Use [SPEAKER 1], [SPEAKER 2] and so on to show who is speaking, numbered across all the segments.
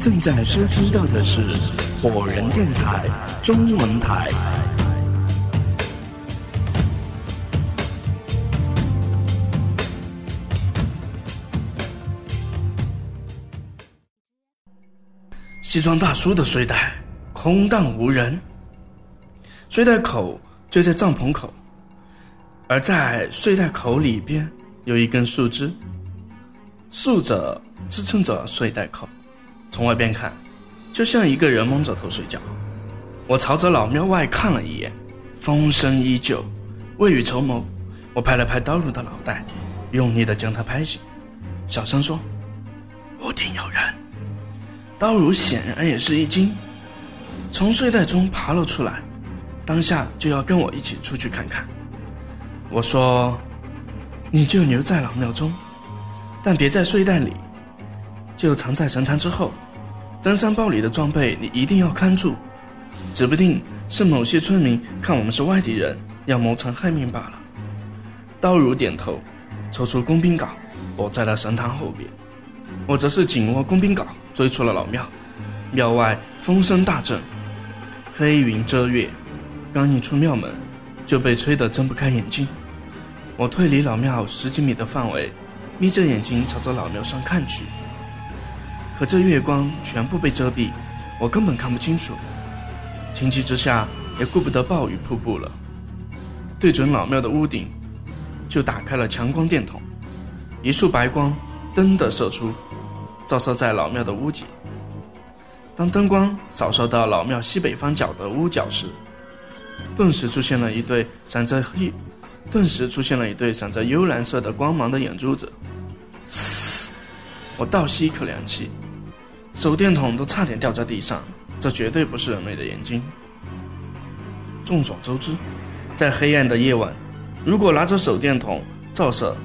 [SPEAKER 1] 正在收听到的是火人电台中文台。西装大叔的睡袋空荡无人，睡袋口就在帐篷口，而在睡袋口里边有一根树枝，竖着支撑着睡袋口。从外边看，就像一个人蒙着头睡觉。我朝着老庙外看了一眼，风声依旧。未雨绸缪，我拍了拍刀儒的脑袋，用力的将他拍醒，小声说：“屋顶有人。”刀儒显然也是一惊，从睡袋中爬了出来，当下就要跟我一起出去看看。我说：“你就留在老庙中，但别在睡袋里。”就藏在神坛之后，登山包里的装备你一定要看住，指不定是某些村民看我们是外地人，要谋财害命罢了。刀儒点头，抽出工兵镐，躲在了神坛后边。我则是紧握工兵镐，追出了老庙。庙外风声大震，黑云遮月，刚一出庙门，就被吹得睁不开眼睛。我退离老庙十几米的范围，眯着眼睛朝着老庙上看去。可这月光全部被遮蔽，我根本看不清楚。情急之下，也顾不得暴雨瀑布了，对准老庙的屋顶，就打开了强光电筒，一束白光噔的射出，照射在老庙的屋脊。当灯光扫射到老庙西北方角的屋角时，顿时出现了一对闪着黑，顿时出现了一对闪着幽蓝色的光芒的眼珠子。我倒吸一口凉气。手电筒都差点掉在地上，这绝对不是人类的眼睛。众所周知，在黑暗的夜晚，如果拿着手电筒照射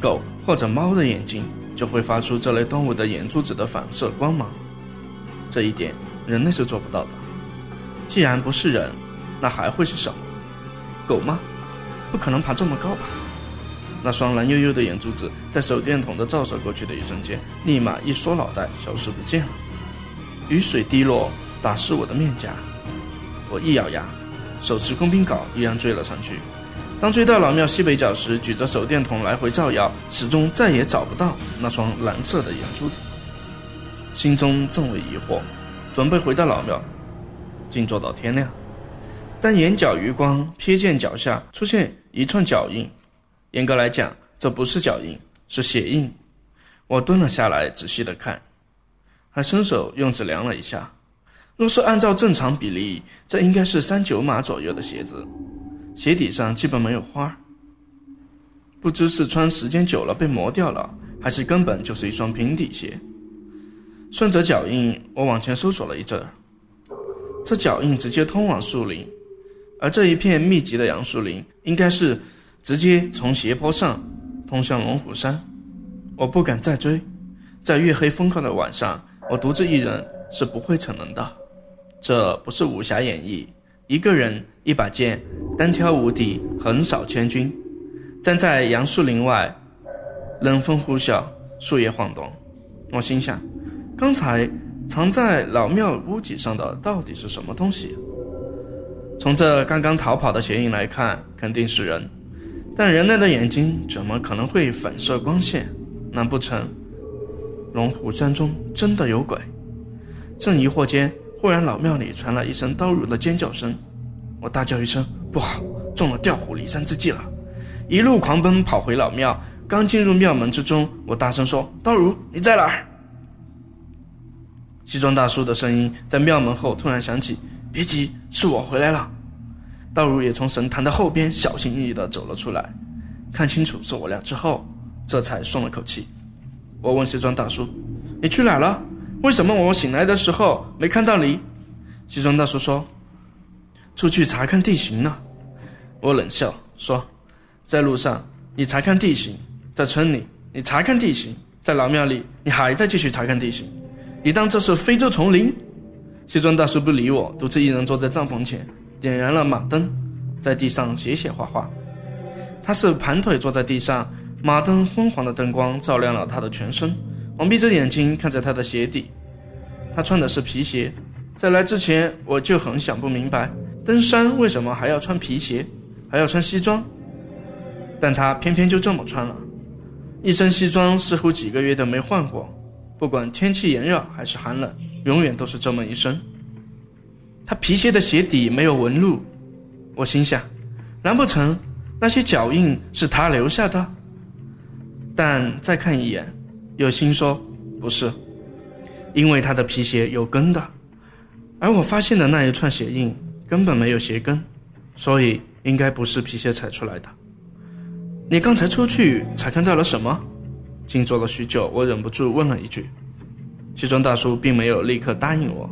[SPEAKER 1] 狗或者猫的眼睛，就会发出这类动物的眼珠子的反射光芒。这一点人类是做不到的。既然不是人，那还会是什么？狗吗？不可能爬这么高吧？那双蓝幽幽的眼珠子，在手电筒的照射过去的一瞬间，立马一缩脑袋，消失不见了。雨水滴落，打湿我的面颊。我一咬牙，手持工兵镐，依然追了上去。当追到老庙西北角时，举着手电筒来回照耀，始终再也找不到那双蓝色的眼珠子。心中正为疑惑，准备回到老庙，静坐到天亮。但眼角余光瞥见脚下出现一串脚印。严格来讲，这不是脚印，是鞋印。我蹲了下来，仔细的看，还伸手用指量了一下。若是按照正常比例，这应该是三九码左右的鞋子，鞋底上基本没有花。不知是穿时间久了被磨掉了，还是根本就是一双平底鞋。顺着脚印，我往前搜索了一阵，这脚印直接通往树林，而这一片密集的杨树林，应该是。直接从斜坡上通向龙虎山，我不敢再追。在月黑风高的晚上，我独自一人是不会逞能的。这不是武侠演绎，一个人一把剑，单挑无敌，横扫千军。站在杨树林外，冷风呼啸，树叶晃动。我心想，刚才藏在老庙屋脊上的到底是什么东西？从这刚刚逃跑的鞋印来看，肯定是人。但人类的眼睛怎么可能会反射光线？难不成龙虎山中真的有鬼？正疑惑间，忽然老庙里传来一声刀儒的尖叫声。我大叫一声：“不好，中了调虎离山之计了！”一路狂奔跑回老庙。刚进入庙门之中，我大声说：“刀儒，你在哪儿？”西装大叔的声音在庙门后突然响起：“别急，是我回来了。”道儒也从神坛的后边小心翼翼地走了出来，看清楚是我俩之后，这才松了口气。我问西装大叔：“你去哪了？为什么我醒来的时候没看到你？”西装大叔说：“出去查看地形呢。”我冷笑说：“在路上你查看地形，在村里你查看地形，在老庙里你还在继续查看地形，你当这是非洲丛林？”西装大叔不理我，独自一人坐在帐篷前。点燃了马灯，在地上写写画画。他是盘腿坐在地上，马灯昏黄的灯光照亮了他的全身。我闭着眼睛看着他的鞋底，他穿的是皮鞋。在来之前，我就很想不明白，登山为什么还要穿皮鞋，还要穿西装？但他偏偏就这么穿了，一身西装，似乎几个月都没换过，不管天气炎热还是寒冷，永远都是这么一身。他皮鞋的鞋底没有纹路，我心想，难不成那些脚印是他留下的？但再看一眼，有心说不是，因为他的皮鞋有跟的，而我发现的那一串鞋印根本没有鞋跟，所以应该不是皮鞋踩出来的。你刚才出去才看到了什么？静坐了许久，我忍不住问了一句。西装大叔并没有立刻答应我，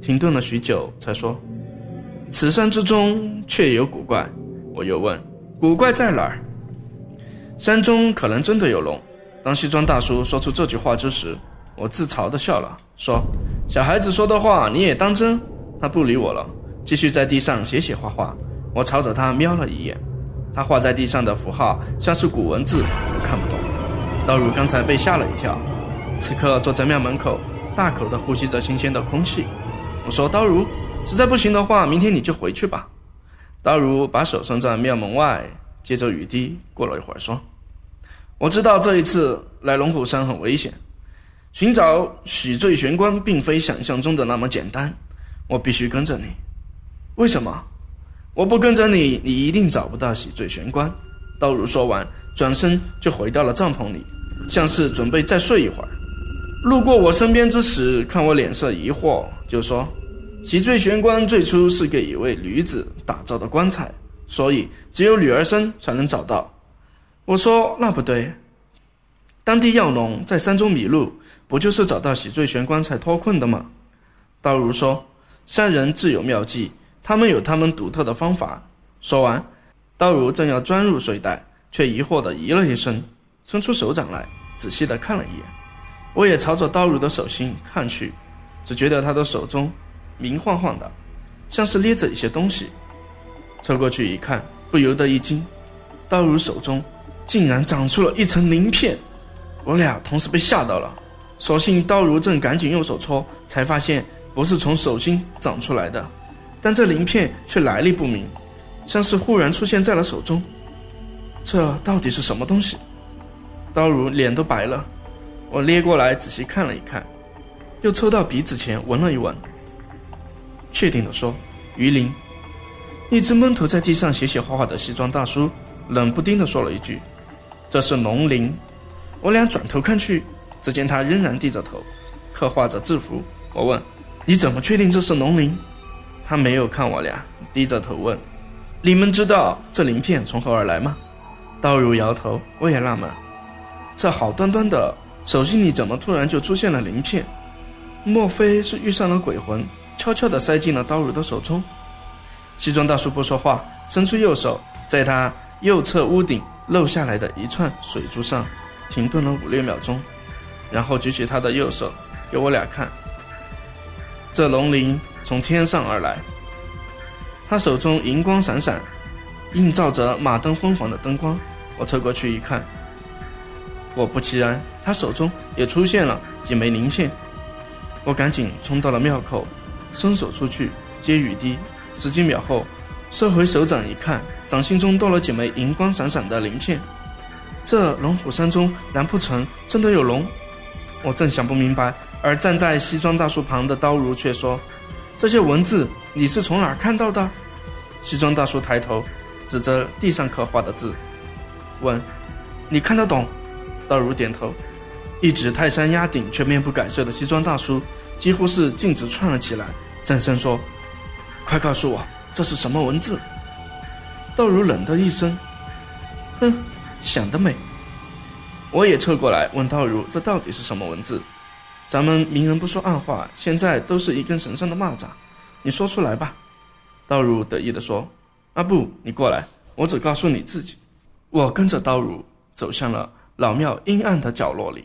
[SPEAKER 1] 停顿了许久才说：“此山之中确有古怪。”我又问：“古怪在哪儿？”山中可能真的有龙。当西装大叔说出这句话之时，我自嘲地笑了，说：“小孩子说的话你也当真？”他不理我了，继续在地上写写画画。我朝着他瞄了一眼。他画在地上的符号像是古文字，我看不懂。道儒刚才被吓了一跳，此刻坐在庙门口，大口地呼吸着新鲜的空气。我说：“刀如，实在不行的话，明天你就回去吧。”刀如把手伸在庙门外，接着雨滴。过了一会儿，说：“我知道这一次来龙虎山很危险，寻找许罪玄关并非想象中的那么简单。我必须跟着你。为什么？”我不跟着你，你一定找不到喜罪玄关。刀如说完，转身就回到了帐篷里，像是准备再睡一会儿。路过我身边之时，看我脸色疑惑，就说：“喜罪玄关最初是给一位女子打造的棺材，所以只有女儿身才能找到。”我说：“那不对，当地药农在山中迷路，不就是找到喜罪玄关才脱困的吗？”道儒说：“山人自有妙计。”他们有他们独特的方法。说完，刀如正要钻入睡袋，却疑惑地咦了一声，伸出手掌来，仔细地看了一眼。我也朝着刀如的手心看去，只觉得他的手中明晃晃的，像是捏着一些东西。凑过去一看，不由得一惊，刀如手中竟然长出了一层鳞片。我俩同时被吓到了，所幸刀如正赶紧用手搓，才发现不是从手心长出来的。但这鳞片却来历不明，像是忽然出现在了手中。这到底是什么东西？刀如脸都白了。我捏过来仔细看了一看，又凑到鼻子前闻了一闻，确定的说：“鱼鳞。”一只闷头在地上写写画画的西装大叔冷不丁的说了一句：“这是龙鳞。”我俩转头看去，只见他仍然低着头，刻画着字符。我问：“你怎么确定这是龙鳞？”他没有看我俩，低着头问：“你们知道这鳞片从何而来吗？”道儒摇头，我也纳闷，这好端端的手心里怎么突然就出现了鳞片？莫非是遇上了鬼魂，悄悄地塞进了刀儒的手中？西装大叔不说话，伸出右手，在他右侧屋顶漏下来的一串水珠上停顿了五六秒钟，然后举起他的右手给我俩看，这龙鳞。从天上而来，他手中银光闪闪，映照着马灯昏黄的灯光。我凑过去一看，果不其然，他手中也出现了几枚鳞片。我赶紧冲到了庙口，伸手出去接雨滴。十几秒后，收回手掌一看，掌心中多了几枚银光闪闪的鳞片。这龙虎山中，难不成真的有龙？我正想不明白，而站在西装大叔旁的刀如却说。这些文字你是从哪看到的？西装大叔抬头，指着地上刻画的字，问：“你看得懂？”刀如点头。一指泰山压顶却面不改色的西装大叔，几乎是径直窜了起来，战声说：“快告诉我，这是什么文字？”道如冷的一声：“哼，想得美。”我也凑过来问道如：“这到底是什么文字？”咱们明人不说暗话，现在都是一根绳上的蚂蚱，你说出来吧。道儒得意地说：“阿布，你过来，我只告诉你自己。”我跟着道儒走向了老庙阴暗的角落里。